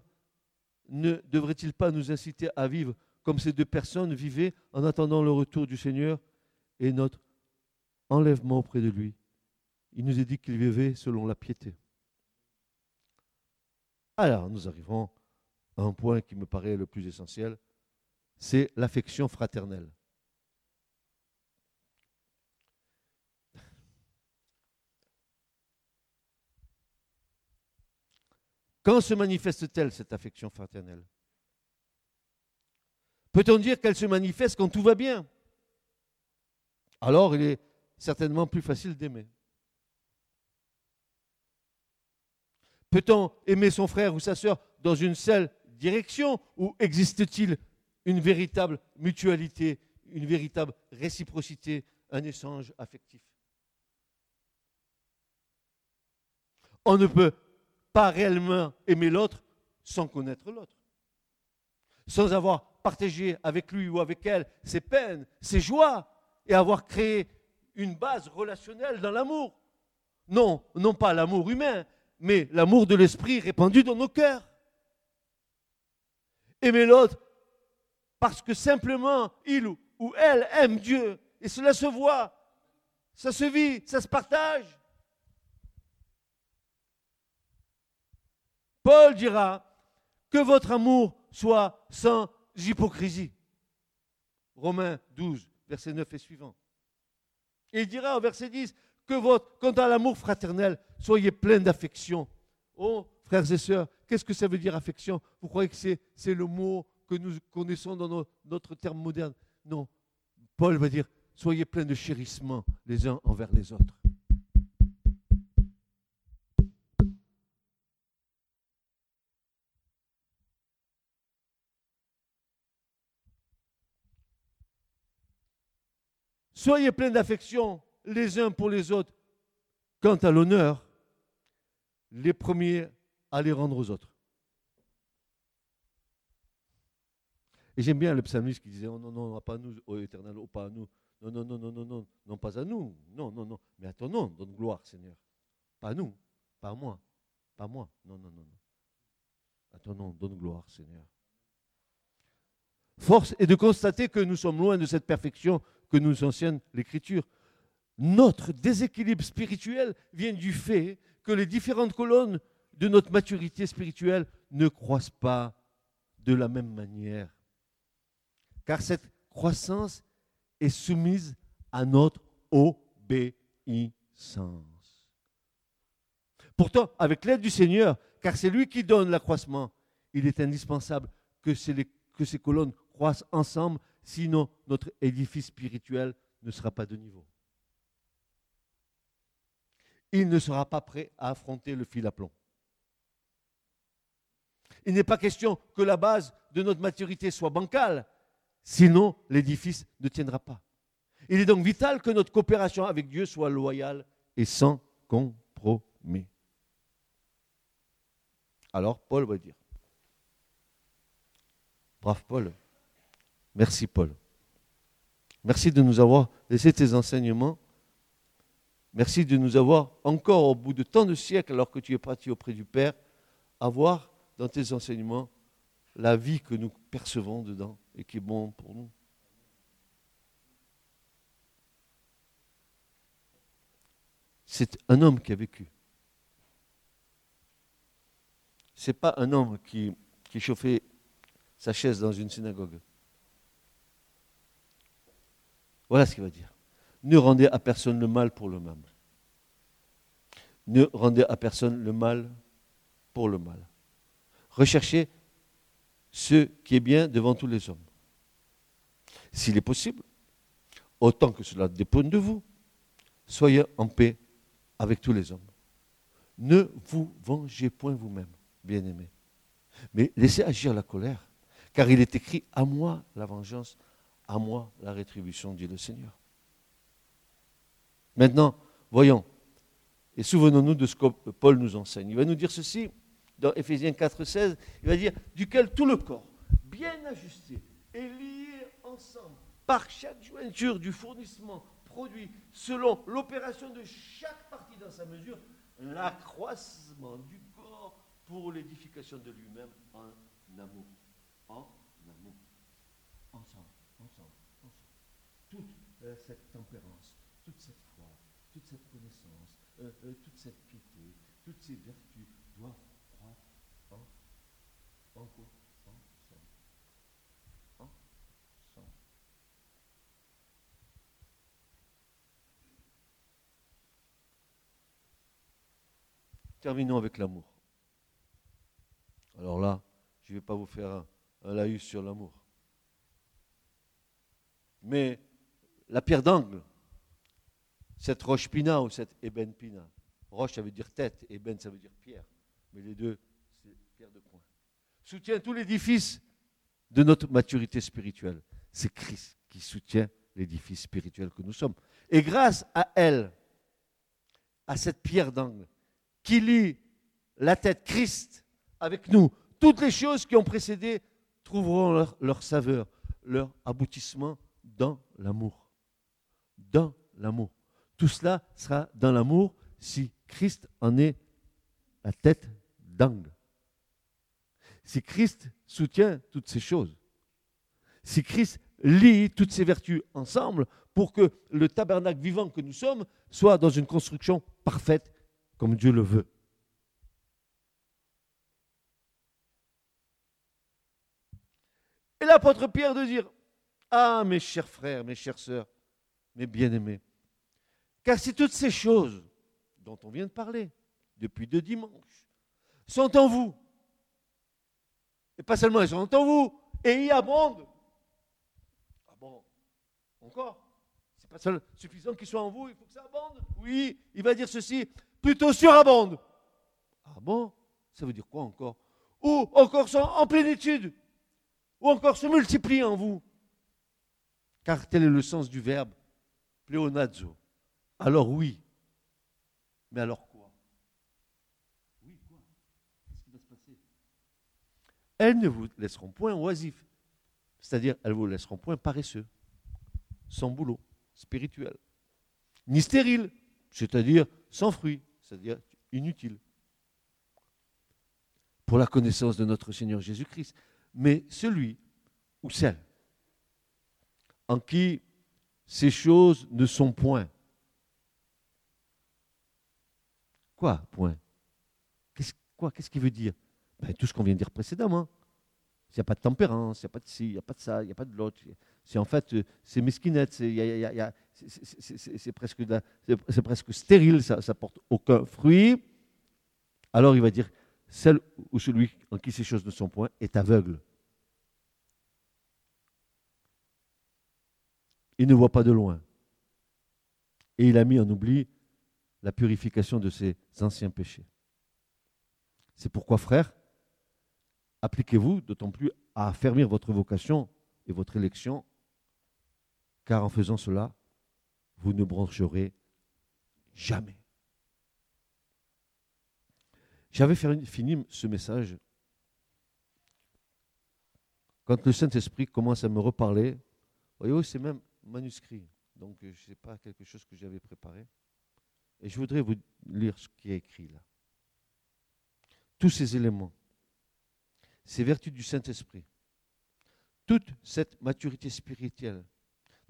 ne devrait-il pas nous inciter à vivre comme ces deux personnes vivaient en attendant le retour du Seigneur et notre enlèvement auprès de lui? Il nous est dit qu'il vivait selon la piété. Alors, nous arrivons à un point qui me paraît le plus essentiel, c'est l'affection fraternelle. Quand se manifeste-t-elle cette affection fraternelle? Peut-on dire qu'elle se manifeste quand tout va bien? Alors il est certainement plus facile d'aimer. Peut-on aimer son frère ou sa sœur dans une seule direction ou existe-t-il une véritable mutualité, une véritable réciprocité, un échange affectif On ne peut pas réellement aimer l'autre sans connaître l'autre, sans avoir partagé avec lui ou avec elle ses peines, ses joies et avoir créé une base relationnelle dans l'amour. Non, non pas l'amour humain, mais l'amour de l'esprit répandu dans nos cœurs. Aimer l'autre parce que simplement il ou elle aime Dieu. Et cela se voit, ça se vit, ça se partage. Paul dira que votre amour soit sans hypocrisie. Romains 12, verset 9 et suivant. Il dira au verset 10 que votre, quant à l'amour fraternel, soyez pleins d'affection. Oh, frères et sœurs, qu'est-ce que ça veut dire affection? Vous croyez que c'est le mot que nous connaissons dans notre terme moderne Non. Paul va dire soyez pleins de chérissement les uns envers les autres. Soyez pleins d'affection les uns pour les autres. Quant à l'honneur, les premiers à les rendre aux autres. Et j'aime bien le psalmiste qui disait Oh non, non, pas à nous, ô éternel, oh, pas à nous. Non, non, non, non, non, non, non, pas à nous. Non, non, non. Mais à ton nom, donne gloire, Seigneur. Pas à nous, pas à moi, pas à moi. Non, non, non, non. À ton nom, donne gloire, Seigneur. Force est de constater que nous sommes loin de cette perfection que nous enseigne l'Écriture. notre déséquilibre spirituel vient du fait que les différentes colonnes de notre maturité spirituelle ne croissent pas de la même manière. Car cette croissance est soumise à notre obéissance. Pourtant, avec l'aide du Seigneur, car c'est lui qui donne l'accroissement, il est indispensable que ces, colonnes croissent ensemble, sinon notre édifice spirituel ne sera pas de niveau. Il ne sera pas prêt à affronter le fil à plomb. Il n'est pas question que la base de notre maturité soit bancale, sinon l'édifice ne tiendra pas. Il est donc vital que notre coopération avec Dieu soit loyale et sans compromis. Alors Paul va dire, brave Paul, merci Paul. Merci de nous avoir laissé tes enseignements. Merci de nous avoir encore au bout de tant de siècles, alors que tu es parti auprès du Père, avoir dans tes enseignements la vie que nous percevons dedans et qui est bon pour nous. C'est un homme qui a vécu. Ce n'est pas un homme qui, qui chauffait sa chaise dans une synagogue. Voilà ce qu'il va dire. Ne rendez à personne le mal pour le mal. Ne rendez à personne le mal pour le mal. Recherchez ce qui est bien devant tous les hommes. S'il est possible, autant que cela dépend de vous, soyez en paix avec tous les hommes. Ne vous vengez point vous-même, bien-aimés, mais laissez agir la colère, car il est écrit à moi la vengeance, à moi la rétribution, dit le Seigneur. Maintenant, voyons, et souvenons-nous de ce que Paul nous enseigne. Il va nous dire ceci, dans Éphésiens 4, 16, il va dire duquel tout le corps, bien ajusté et lié ensemble par chaque jointure du fournissement produit selon l'opération de chaque partie dans sa mesure, l'accroissement du corps pour l'édification de lui-même en amour. En amour. Ensemble, ensemble, ensemble. Toute euh, cette tempérance, toute cette foi, toute cette connaissance, euh, euh, toute cette piété, toutes ces vertus doivent Terminons avec l'amour. Alors là, je ne vais pas vous faire un, laïus sur l'amour. Mais la pierre d'angle, cette roche pina ou cette ébène pina, roche ça veut dire tête, ébène ça veut dire pierre, mais les deux de point. Soutient tout l'édifice de notre maturité spirituelle. C'est Christ qui soutient l'édifice spirituel que nous sommes. Et grâce à elle, à cette pierre d'angle, qui lie la tête Christ avec nous, toutes les choses qui ont précédé trouveront leur, leur saveur, leur aboutissement dans l'amour. Dans l'amour. Tout cela sera dans l'amour si Christ en est la tête d'angle si Christ soutient toutes ces choses, si Christ lie toutes ces vertus ensemble pour que le tabernacle vivant que nous sommes soit dans une construction parfaite comme Dieu le veut. Et l'apôtre Pierre de dire, ah mes chers frères, mes chères sœurs, mes bien-aimés, car si toutes ces choses dont on vient de parler depuis deux dimanches sont en vous, et pas seulement, elles sont en vous. Et y abondent. Ah bon Encore C'est pas suffisant qu'ils soient en vous, il faut que ça abonde. Oui, il va dire ceci, plutôt surabonde. Ah bon? Ça veut dire quoi encore? Ou encore en plénitude. Ou encore se multiplient en vous? Car tel est le sens du verbe pléonazzo. Alors oui. Mais alors elles ne vous laisseront point oisifs. C'est-à-dire, elles vous laisseront point paresseux, sans boulot spirituel, ni stérile, c'est-à-dire sans fruit, c'est-à-dire inutile, pour la connaissance de notre Seigneur Jésus-Christ, mais celui ou celle en qui ces choses ne sont point. Quoi, point? Qu'est-ce quoi Qu'est-ce qu'il veut dire? Ben, Tout ce qu'on vient de dire précédemment. S'il n'y a pas de tempérance, il n'y a pas de ci, il n'y a pas de ça, il n'y a pas de l'autre. C'est en fait, euh, c'est mesquinette, c'est presque, stérile, ça ne porte aucun fruit. Alors il va dire, celle ou celui en qui ces choses ne sont point est aveugle. Il ne voit pas de loin. Et il a mis en oubli la purification de ses anciens péchés. C'est pourquoi, frères, appliquez-vous d'autant plus à affermir votre vocation et votre élection, car en faisant cela, vous ne brancherez jamais. J'avais fini ce message quand le Saint-Esprit commence à me reparler. Voyez-vous, c'est même manuscrit, donc euh, ce n'est pas quelque chose que j'avais préparé. Et je voudrais vous lire ce qui est écrit là. Tous ces éléments, ces vertus du Saint-Esprit, toute cette maturité spirituelle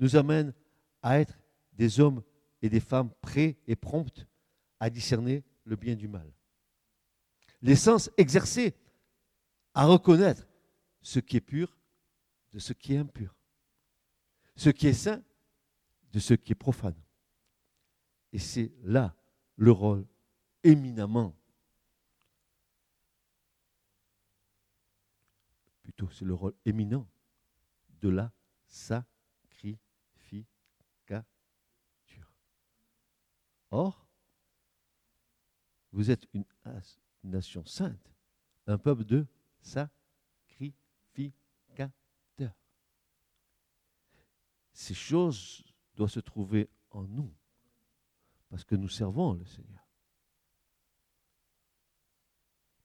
nous amène à être des hommes et des femmes prêts et promptes à discerner le bien du mal. L'essence exercée à reconnaître ce qui est pur de ce qui est impur ce qui est saint de ce qui est profane. Et c'est là le rôle éminemment, plutôt c'est le rôle éminent de la sacrificature. Or, vous êtes une nation sainte, un peuple de sacrificature ces choses doivent se trouver en nous, parce que nous servons le Seigneur.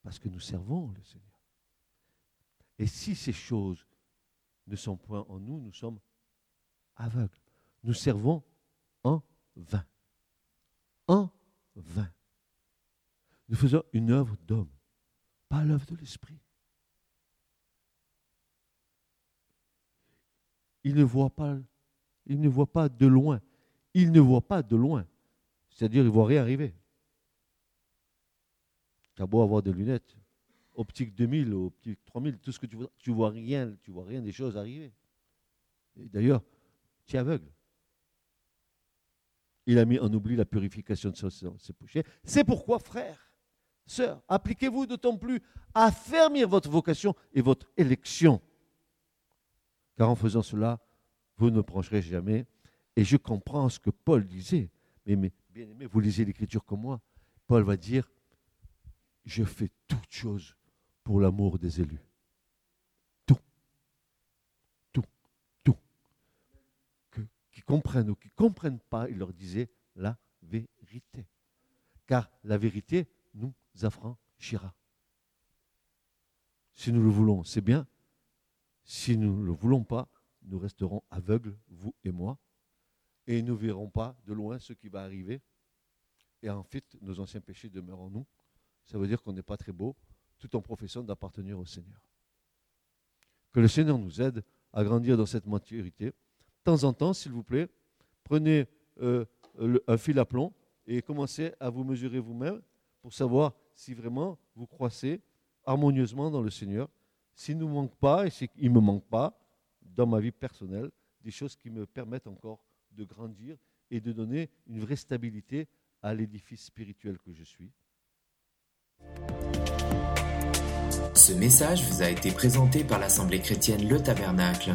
Parce que nous servons le Seigneur. Et si ces choses ne sont point en nous, nous sommes aveugles. Nous servons en vain. En vain. Nous faisons une œuvre d'homme, pas l'œuvre de l'esprit. Il ne voit pas il ne voit pas de loin. Il ne voit pas de loin. C'est-à-dire, il ne voit rien arriver. Tu as beau avoir des lunettes, optique 2000, optique 3000, tout ce que tu vois, tu vois rien, tu vois rien des choses arriver. d'ailleurs, tu es aveugle. Il a mis en oubli la purification de ses péchés. C'est pourquoi, frères, sœurs, appliquez-vous d'autant plus à affermir votre vocation et votre élection. Car en faisant cela, vous ne pencherez jamais. Et je comprends ce que Paul disait. Mais, bien aimé, vous lisez l'écriture comme moi. Paul va dire, je fais toute chose pour l'amour des élus. Tout. Tout. Tout. Que, qui comprennent ou qui ne comprennent pas, il leur disait la vérité. Car la vérité nous affranchira. Si nous le voulons, c'est bien. Si nous ne le voulons pas, nous resterons aveugles, vous et moi, et nous ne verrons pas de loin ce qui va arriver. Et en fait, nos anciens péchés demeurent en nous. Ça veut dire qu'on n'est pas très beau, tout en professant d'appartenir au Seigneur. Que le Seigneur nous aide à grandir dans cette maturité. De temps en temps, s'il vous plaît, prenez euh, un fil à plomb et commencez à vous mesurer vous-même pour savoir si vraiment vous croissez harmonieusement dans le Seigneur. S'il ne nous manque pas et s'il ne me manque pas, dans ma vie personnelle, des choses qui me permettent encore de grandir et de donner une vraie stabilité à l'édifice spirituel que je suis. Ce message vous a été présenté par l'Assemblée chrétienne Le Tabernacle.